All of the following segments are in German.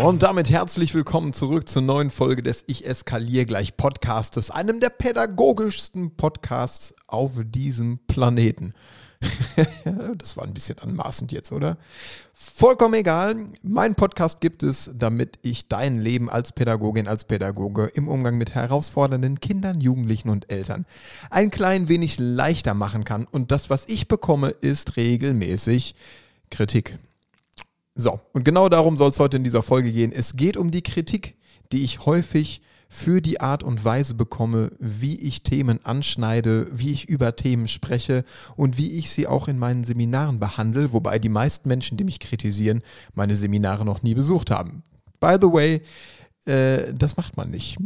Und damit herzlich willkommen zurück zur neuen Folge des Ich eskaliere gleich Podcastes, einem der pädagogischsten Podcasts auf diesem Planeten. das war ein bisschen anmaßend jetzt, oder? Vollkommen egal. Mein Podcast gibt es, damit ich dein Leben als Pädagogin, als Pädagoge im Umgang mit herausfordernden Kindern, Jugendlichen und Eltern ein klein wenig leichter machen kann. Und das, was ich bekomme, ist regelmäßig Kritik. So, und genau darum soll es heute in dieser Folge gehen. Es geht um die Kritik, die ich häufig für die Art und Weise bekomme, wie ich Themen anschneide, wie ich über Themen spreche und wie ich sie auch in meinen Seminaren behandle, wobei die meisten Menschen, die mich kritisieren, meine Seminare noch nie besucht haben. By the way, äh, das macht man nicht.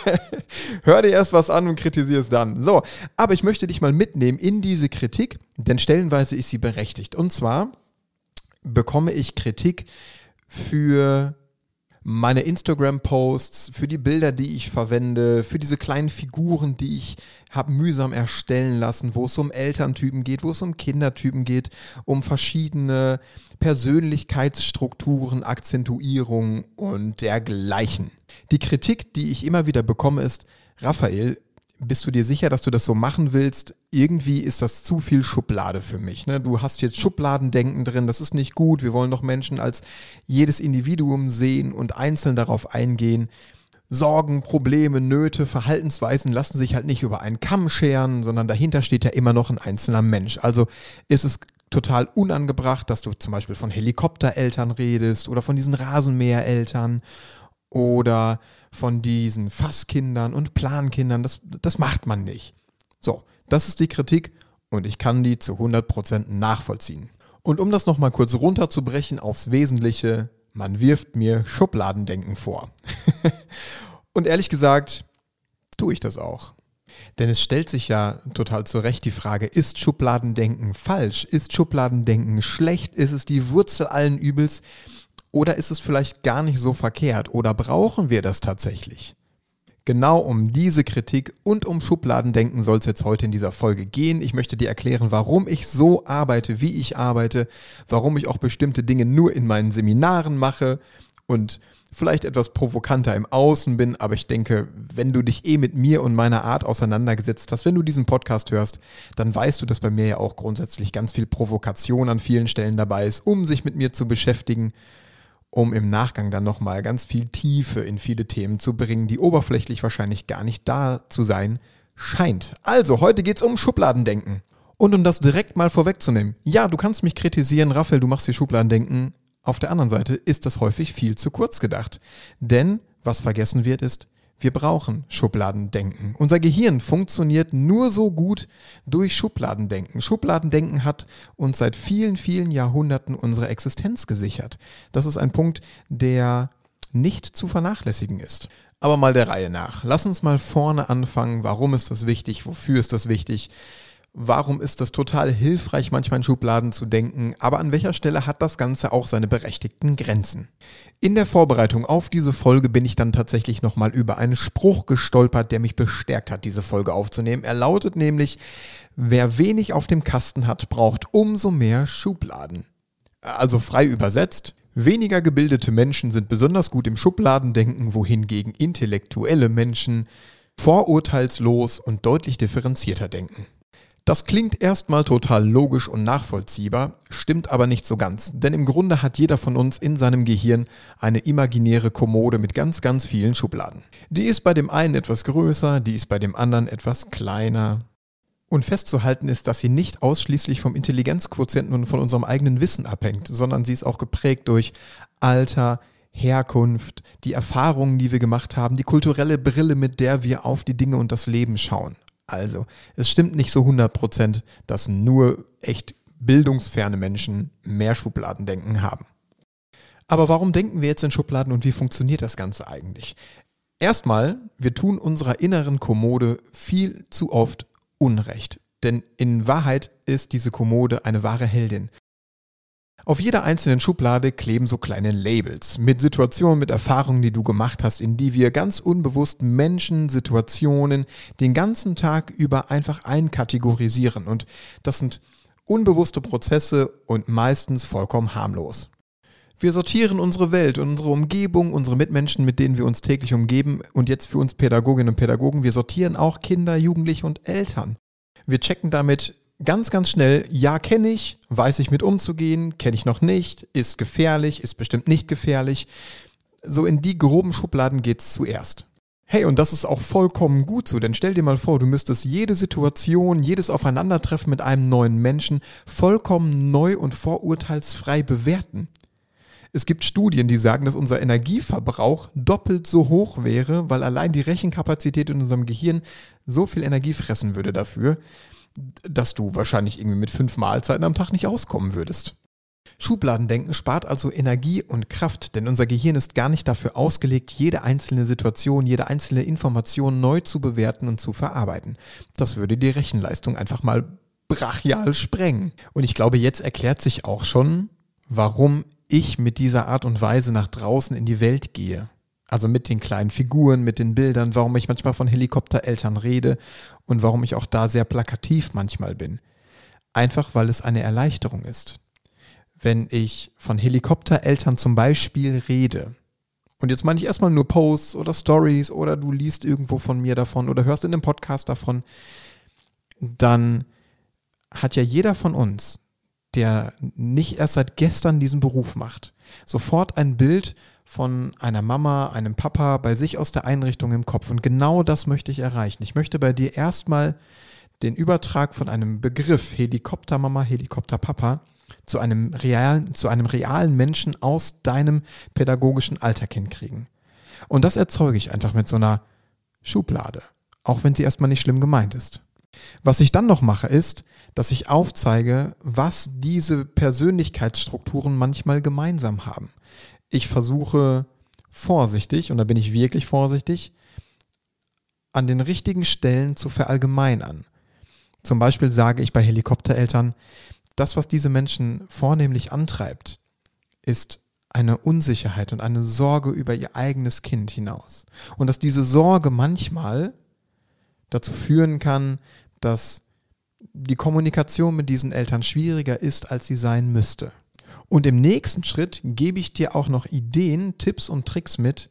Hör dir erst was an und kritisiere es dann. So, aber ich möchte dich mal mitnehmen in diese Kritik, denn stellenweise ist sie berechtigt. Und zwar bekomme ich Kritik für meine Instagram-Posts, für die Bilder, die ich verwende, für diese kleinen Figuren, die ich habe mühsam erstellen lassen, wo es um Elterntypen geht, wo es um Kindertypen geht, um verschiedene Persönlichkeitsstrukturen, Akzentuierungen und dergleichen. Die Kritik, die ich immer wieder bekomme, ist, Raphael, bist du dir sicher, dass du das so machen willst? Irgendwie ist das zu viel Schublade für mich. Ne? Du hast jetzt Schubladendenken drin, das ist nicht gut. Wir wollen doch Menschen als jedes Individuum sehen und einzeln darauf eingehen. Sorgen, Probleme, Nöte, Verhaltensweisen lassen sich halt nicht über einen Kamm scheren, sondern dahinter steht ja immer noch ein einzelner Mensch. Also ist es total unangebracht, dass du zum Beispiel von Helikoptereltern redest oder von diesen Rasenmähereltern oder von diesen Fasskindern und Plankindern. Das, das macht man nicht. So, das ist die Kritik und ich kann die zu 100% nachvollziehen. Und um das nochmal kurz runterzubrechen aufs Wesentliche, man wirft mir Schubladendenken vor. und ehrlich gesagt, tue ich das auch. Denn es stellt sich ja total zu Recht die Frage, ist Schubladendenken falsch? Ist Schubladendenken schlecht? Ist es die Wurzel allen Übels? Oder ist es vielleicht gar nicht so verkehrt? Oder brauchen wir das tatsächlich? Genau um diese Kritik und um Schubladendenken soll es jetzt heute in dieser Folge gehen. Ich möchte dir erklären, warum ich so arbeite, wie ich arbeite, warum ich auch bestimmte Dinge nur in meinen Seminaren mache und vielleicht etwas provokanter im Außen bin, aber ich denke, wenn du dich eh mit mir und meiner Art auseinandergesetzt hast, wenn du diesen Podcast hörst, dann weißt du, dass bei mir ja auch grundsätzlich ganz viel Provokation an vielen Stellen dabei ist, um sich mit mir zu beschäftigen um im Nachgang dann nochmal ganz viel Tiefe in viele Themen zu bringen, die oberflächlich wahrscheinlich gar nicht da zu sein scheint. Also, heute geht's um Schubladendenken. Und um das direkt mal vorwegzunehmen, ja, du kannst mich kritisieren, Raphael, du machst hier Schubladendenken. Auf der anderen Seite ist das häufig viel zu kurz gedacht. Denn was vergessen wird, ist, wir brauchen Schubladendenken. Unser Gehirn funktioniert nur so gut durch Schubladendenken. Schubladendenken hat uns seit vielen, vielen Jahrhunderten unsere Existenz gesichert. Das ist ein Punkt, der nicht zu vernachlässigen ist. Aber mal der Reihe nach. Lass uns mal vorne anfangen. Warum ist das wichtig? Wofür ist das wichtig? Warum ist das total hilfreich, manchmal in Schubladen zu denken, aber an welcher Stelle hat das Ganze auch seine berechtigten Grenzen? In der Vorbereitung auf diese Folge bin ich dann tatsächlich nochmal über einen Spruch gestolpert, der mich bestärkt hat, diese Folge aufzunehmen. Er lautet nämlich, wer wenig auf dem Kasten hat, braucht umso mehr Schubladen. Also frei übersetzt, weniger gebildete Menschen sind besonders gut im Schubladendenken, wohingegen intellektuelle Menschen vorurteilslos und deutlich differenzierter denken. Das klingt erstmal total logisch und nachvollziehbar, stimmt aber nicht so ganz, denn im Grunde hat jeder von uns in seinem Gehirn eine imaginäre Kommode mit ganz, ganz vielen Schubladen. Die ist bei dem einen etwas größer, die ist bei dem anderen etwas kleiner. Und festzuhalten ist, dass sie nicht ausschließlich vom Intelligenzquotienten und von unserem eigenen Wissen abhängt, sondern sie ist auch geprägt durch Alter, Herkunft, die Erfahrungen, die wir gemacht haben, die kulturelle Brille, mit der wir auf die Dinge und das Leben schauen. Also, es stimmt nicht so 100 Prozent, dass nur echt bildungsferne Menschen mehr Schubladendenken haben. Aber warum denken wir jetzt in Schubladen und wie funktioniert das Ganze eigentlich? Erstmal, wir tun unserer inneren Kommode viel zu oft Unrecht. Denn in Wahrheit ist diese Kommode eine wahre Heldin. Auf jeder einzelnen Schublade kleben so kleine Labels mit Situationen, mit Erfahrungen, die du gemacht hast, in die wir ganz unbewusst Menschen, Situationen den ganzen Tag über einfach einkategorisieren. Und das sind unbewusste Prozesse und meistens vollkommen harmlos. Wir sortieren unsere Welt, unsere Umgebung, unsere Mitmenschen, mit denen wir uns täglich umgeben und jetzt für uns Pädagoginnen und Pädagogen, wir sortieren auch Kinder, Jugendliche und Eltern. Wir checken damit ganz, ganz schnell, ja, kenne ich, weiß ich mit umzugehen, kenne ich noch nicht, ist gefährlich, ist bestimmt nicht gefährlich. So in die groben Schubladen geht's zuerst. Hey, und das ist auch vollkommen gut so, denn stell dir mal vor, du müsstest jede Situation, jedes Aufeinandertreffen mit einem neuen Menschen vollkommen neu und vorurteilsfrei bewerten. Es gibt Studien, die sagen, dass unser Energieverbrauch doppelt so hoch wäre, weil allein die Rechenkapazität in unserem Gehirn so viel Energie fressen würde dafür, dass du wahrscheinlich irgendwie mit fünf Mahlzeiten am Tag nicht auskommen würdest. Schubladendenken spart also Energie und Kraft, denn unser Gehirn ist gar nicht dafür ausgelegt, jede einzelne Situation, jede einzelne Information neu zu bewerten und zu verarbeiten. Das würde die Rechenleistung einfach mal brachial sprengen. Und ich glaube, jetzt erklärt sich auch schon, warum ich mit dieser Art und Weise nach draußen in die Welt gehe. Also mit den kleinen Figuren, mit den Bildern, warum ich manchmal von Helikoptereltern rede und warum ich auch da sehr plakativ manchmal bin. Einfach weil es eine Erleichterung ist. Wenn ich von Helikoptereltern zum Beispiel rede, und jetzt meine ich erstmal nur Posts oder Stories oder du liest irgendwo von mir davon oder hörst in einem Podcast davon, dann hat ja jeder von uns, der nicht erst seit gestern diesen Beruf macht, sofort ein Bild von einer Mama, einem Papa bei sich aus der Einrichtung im Kopf. Und genau das möchte ich erreichen. Ich möchte bei dir erstmal den Übertrag von einem Begriff Helikoptermama, Helikopterpapa zu einem realen, zu einem realen Menschen aus deinem pädagogischen Alltag hinkriegen. Und das erzeuge ich einfach mit so einer Schublade, auch wenn sie erstmal nicht schlimm gemeint ist. Was ich dann noch mache, ist, dass ich aufzeige, was diese Persönlichkeitsstrukturen manchmal gemeinsam haben ich versuche vorsichtig, und da bin ich wirklich vorsichtig, an den richtigen Stellen zu verallgemeinern. Zum Beispiel sage ich bei Helikoptereltern, das, was diese Menschen vornehmlich antreibt, ist eine Unsicherheit und eine Sorge über ihr eigenes Kind hinaus. Und dass diese Sorge manchmal dazu führen kann, dass die Kommunikation mit diesen Eltern schwieriger ist, als sie sein müsste. Und im nächsten Schritt gebe ich dir auch noch Ideen, Tipps und Tricks mit,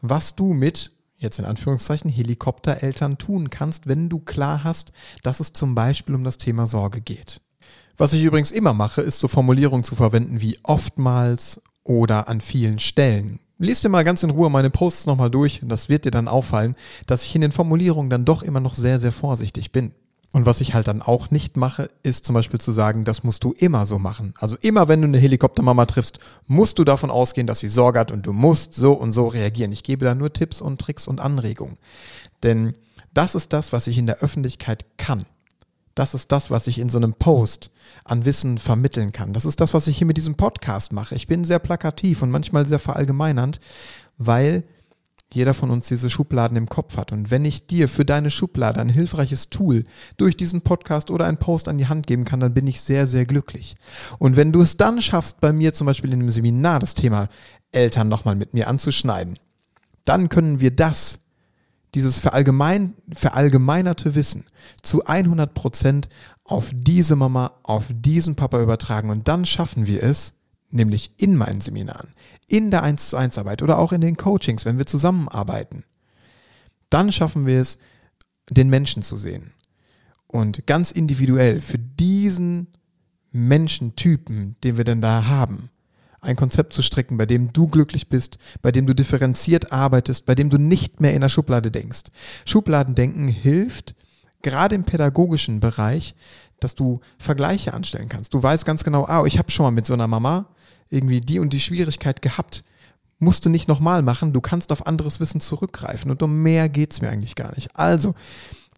was du mit, jetzt in Anführungszeichen, Helikoptereltern tun kannst, wenn du klar hast, dass es zum Beispiel um das Thema Sorge geht. Was ich übrigens immer mache, ist so Formulierungen zu verwenden wie oftmals oder an vielen Stellen. Lies dir mal ganz in Ruhe meine Posts nochmal durch das wird dir dann auffallen, dass ich in den Formulierungen dann doch immer noch sehr, sehr vorsichtig bin. Und was ich halt dann auch nicht mache, ist zum Beispiel zu sagen, das musst du immer so machen. Also immer wenn du eine Helikoptermama triffst, musst du davon ausgehen, dass sie Sorge hat und du musst so und so reagieren. Ich gebe da nur Tipps und Tricks und Anregungen. Denn das ist das, was ich in der Öffentlichkeit kann. Das ist das, was ich in so einem Post an Wissen vermitteln kann. Das ist das, was ich hier mit diesem Podcast mache. Ich bin sehr plakativ und manchmal sehr verallgemeinernd, weil jeder von uns diese Schubladen im Kopf hat. Und wenn ich dir für deine Schublade ein hilfreiches Tool durch diesen Podcast oder einen Post an die Hand geben kann, dann bin ich sehr, sehr glücklich. Und wenn du es dann schaffst, bei mir zum Beispiel in einem Seminar das Thema Eltern nochmal mit mir anzuschneiden, dann können wir das, dieses verallgemein, verallgemeinerte Wissen zu 100 Prozent auf diese Mama, auf diesen Papa übertragen. Und dann schaffen wir es, nämlich in meinen Seminaren, in der 1 zu 1 Arbeit oder auch in den Coachings, wenn wir zusammenarbeiten, dann schaffen wir es, den Menschen zu sehen. Und ganz individuell für diesen Menschentypen, den wir denn da haben, ein Konzept zu stricken, bei dem du glücklich bist, bei dem du differenziert arbeitest, bei dem du nicht mehr in der Schublade denkst. Schubladendenken hilft, gerade im pädagogischen Bereich, dass du Vergleiche anstellen kannst. Du weißt ganz genau, ah, ich habe schon mal mit so einer Mama irgendwie die und die Schwierigkeit gehabt, musst du nicht nochmal machen, du kannst auf anderes Wissen zurückgreifen und um mehr geht's mir eigentlich gar nicht. Also,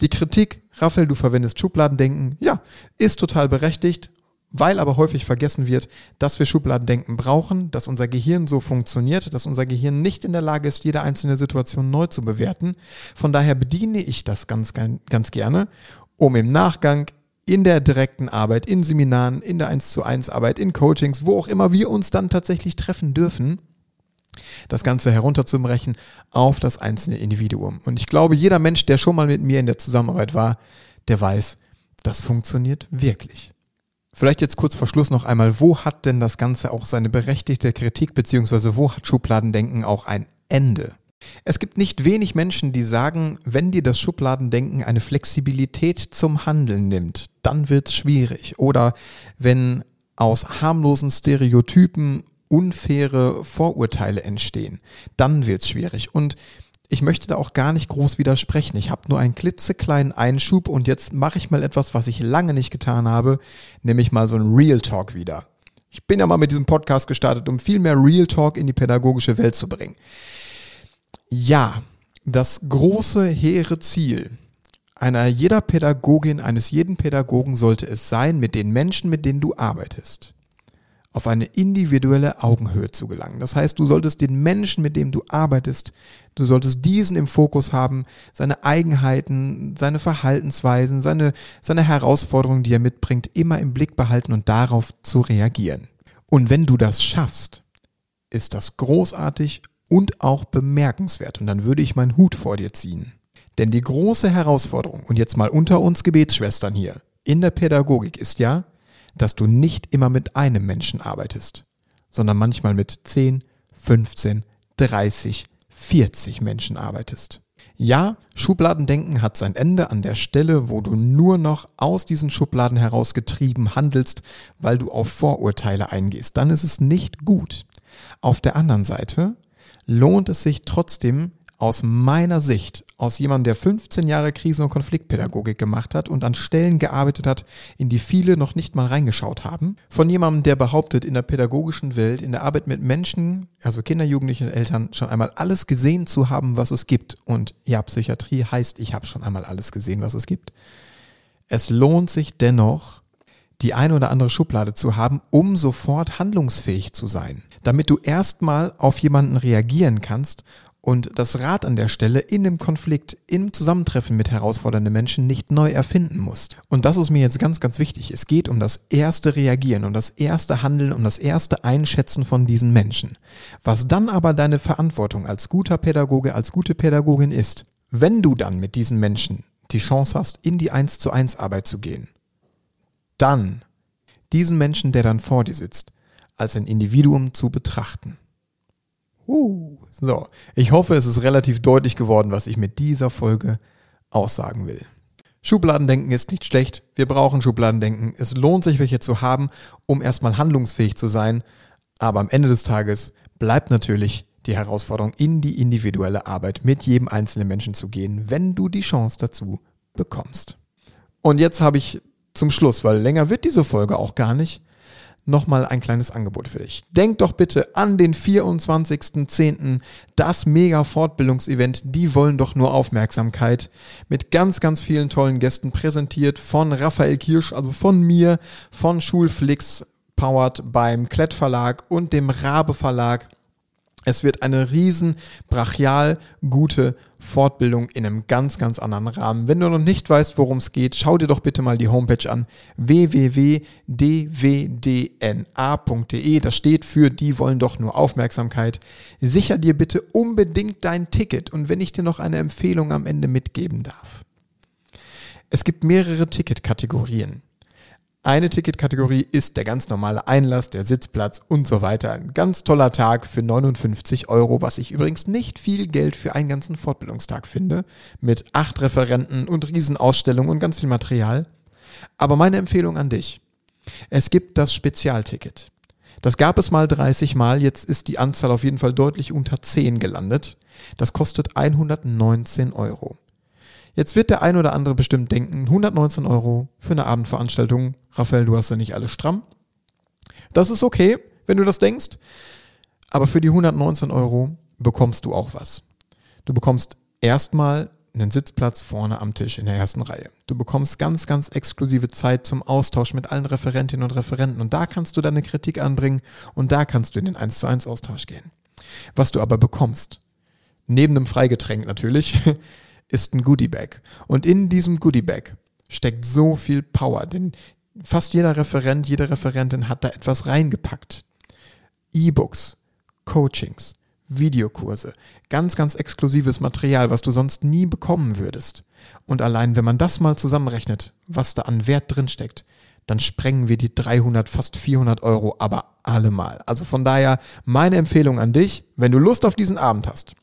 die Kritik, Raphael, du verwendest Schubladendenken, ja, ist total berechtigt, weil aber häufig vergessen wird, dass wir Schubladendenken brauchen, dass unser Gehirn so funktioniert, dass unser Gehirn nicht in der Lage ist, jede einzelne Situation neu zu bewerten. Von daher bediene ich das ganz, ganz gerne, um im Nachgang in der direkten Arbeit, in Seminaren, in der 1 zu 1 Arbeit, in Coachings, wo auch immer wir uns dann tatsächlich treffen dürfen, das Ganze herunterzubrechen auf das einzelne Individuum. Und ich glaube, jeder Mensch, der schon mal mit mir in der Zusammenarbeit war, der weiß, das funktioniert wirklich. Vielleicht jetzt kurz vor Schluss noch einmal, wo hat denn das Ganze auch seine berechtigte Kritik, beziehungsweise wo hat Schubladendenken auch ein Ende? Es gibt nicht wenig Menschen, die sagen, wenn dir das Schubladendenken eine Flexibilität zum Handeln nimmt, dann wird's schwierig. Oder wenn aus harmlosen Stereotypen unfaire Vorurteile entstehen, dann wird's schwierig. Und ich möchte da auch gar nicht groß widersprechen. Ich habe nur einen klitzekleinen Einschub und jetzt mache ich mal etwas, was ich lange nicht getan habe, nämlich mal so ein Real Talk wieder. Ich bin ja mal mit diesem Podcast gestartet, um viel mehr Real Talk in die pädagogische Welt zu bringen. Ja, das große, hehre Ziel einer jeder Pädagogin, eines jeden Pädagogen sollte es sein, mit den Menschen, mit denen du arbeitest, auf eine individuelle Augenhöhe zu gelangen. Das heißt, du solltest den Menschen, mit dem du arbeitest, du solltest diesen im Fokus haben, seine Eigenheiten, seine Verhaltensweisen, seine, seine Herausforderungen, die er mitbringt, immer im Blick behalten und darauf zu reagieren. Und wenn du das schaffst, ist das großartig und auch bemerkenswert. Und dann würde ich meinen Hut vor dir ziehen. Denn die große Herausforderung, und jetzt mal unter uns Gebetsschwestern hier, in der Pädagogik ist ja, dass du nicht immer mit einem Menschen arbeitest, sondern manchmal mit 10, 15, 30, 40 Menschen arbeitest. Ja, Schubladendenken hat sein Ende an der Stelle, wo du nur noch aus diesen Schubladen herausgetrieben handelst, weil du auf Vorurteile eingehst. Dann ist es nicht gut. Auf der anderen Seite lohnt es sich trotzdem aus meiner Sicht, aus jemandem, der 15 Jahre Krisen- und Konfliktpädagogik gemacht hat und an Stellen gearbeitet hat, in die viele noch nicht mal reingeschaut haben, von jemandem, der behauptet, in der pädagogischen Welt, in der Arbeit mit Menschen, also Kinder, Jugendliche und Eltern, schon einmal alles gesehen zu haben, was es gibt. Und ja, Psychiatrie heißt, ich habe schon einmal alles gesehen, was es gibt. Es lohnt sich dennoch, die eine oder andere Schublade zu haben, um sofort handlungsfähig zu sein. Damit du erstmal auf jemanden reagieren kannst und das Rad an der Stelle in einem Konflikt, im Zusammentreffen mit herausfordernden Menschen nicht neu erfinden musst. Und das ist mir jetzt ganz, ganz wichtig. Es geht um das erste Reagieren, um das erste Handeln, um das erste Einschätzen von diesen Menschen. Was dann aber deine Verantwortung als guter Pädagoge, als gute Pädagogin ist, wenn du dann mit diesen Menschen die Chance hast, in die 1 zu 1 Arbeit zu gehen, dann diesen Menschen, der dann vor dir sitzt, als ein Individuum zu betrachten. Uh, so, ich hoffe, es ist relativ deutlich geworden, was ich mit dieser Folge aussagen will. Schubladendenken ist nicht schlecht. Wir brauchen Schubladendenken. Es lohnt sich, welche zu haben, um erstmal handlungsfähig zu sein. Aber am Ende des Tages bleibt natürlich die Herausforderung, in die individuelle Arbeit mit jedem einzelnen Menschen zu gehen, wenn du die Chance dazu bekommst. Und jetzt habe ich zum Schluss, weil länger wird diese Folge auch gar nicht, nochmal ein kleines Angebot für dich. Denk doch bitte an den 24.10., das mega Fortbildungsevent, die wollen doch nur Aufmerksamkeit, mit ganz, ganz vielen tollen Gästen präsentiert von Raphael Kirsch, also von mir, von Schulflix, powered beim Klett Verlag und dem Rabe Verlag. Es wird eine riesen brachial gute Fortbildung in einem ganz, ganz anderen Rahmen. Wenn du noch nicht weißt, worum es geht, schau dir doch bitte mal die Homepage an www.dwdna.de. Das steht für die wollen doch nur Aufmerksamkeit. Sicher dir bitte unbedingt dein Ticket und wenn ich dir noch eine Empfehlung am Ende mitgeben darf. Es gibt mehrere Ticketkategorien. Eine Ticketkategorie ist der ganz normale Einlass, der Sitzplatz und so weiter. Ein ganz toller Tag für 59 Euro, was ich übrigens nicht viel Geld für einen ganzen Fortbildungstag finde, mit acht Referenten und Riesenausstellungen und ganz viel Material. Aber meine Empfehlung an dich. Es gibt das Spezialticket. Das gab es mal 30 Mal, jetzt ist die Anzahl auf jeden Fall deutlich unter 10 gelandet. Das kostet 119 Euro. Jetzt wird der ein oder andere bestimmt denken, 119 Euro für eine Abendveranstaltung. Raphael, du hast ja nicht alles stramm. Das ist okay, wenn du das denkst. Aber für die 119 Euro bekommst du auch was. Du bekommst erstmal einen Sitzplatz vorne am Tisch in der ersten Reihe. Du bekommst ganz, ganz exklusive Zeit zum Austausch mit allen Referentinnen und Referenten und da kannst du deine Kritik anbringen und da kannst du in den 1 zu 1 Austausch gehen. Was du aber bekommst, neben dem Freigetränk natürlich, ist ein Goodie Bag. Und in diesem Goodie Bag steckt so viel Power, denn fast jeder Referent, jede Referentin hat da etwas reingepackt. E-Books, Coachings, Videokurse, ganz, ganz exklusives Material, was du sonst nie bekommen würdest. Und allein, wenn man das mal zusammenrechnet, was da an Wert drinsteckt, dann sprengen wir die 300, fast 400 Euro aber allemal. Also von daher meine Empfehlung an dich, wenn du Lust auf diesen Abend hast,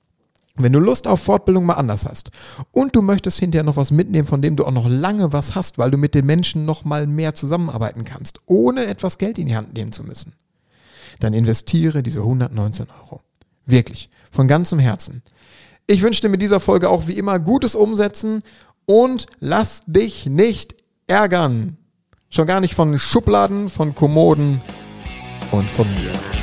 wenn du Lust auf Fortbildung mal anders hast und du möchtest hinterher noch was mitnehmen, von dem du auch noch lange was hast, weil du mit den Menschen noch mal mehr zusammenarbeiten kannst, ohne etwas Geld in die Hand nehmen zu müssen, dann investiere diese 119 Euro. Wirklich, von ganzem Herzen. Ich wünsche dir mit dieser Folge auch wie immer gutes Umsetzen und lass dich nicht ärgern. Schon gar nicht von Schubladen, von Kommoden und von mir.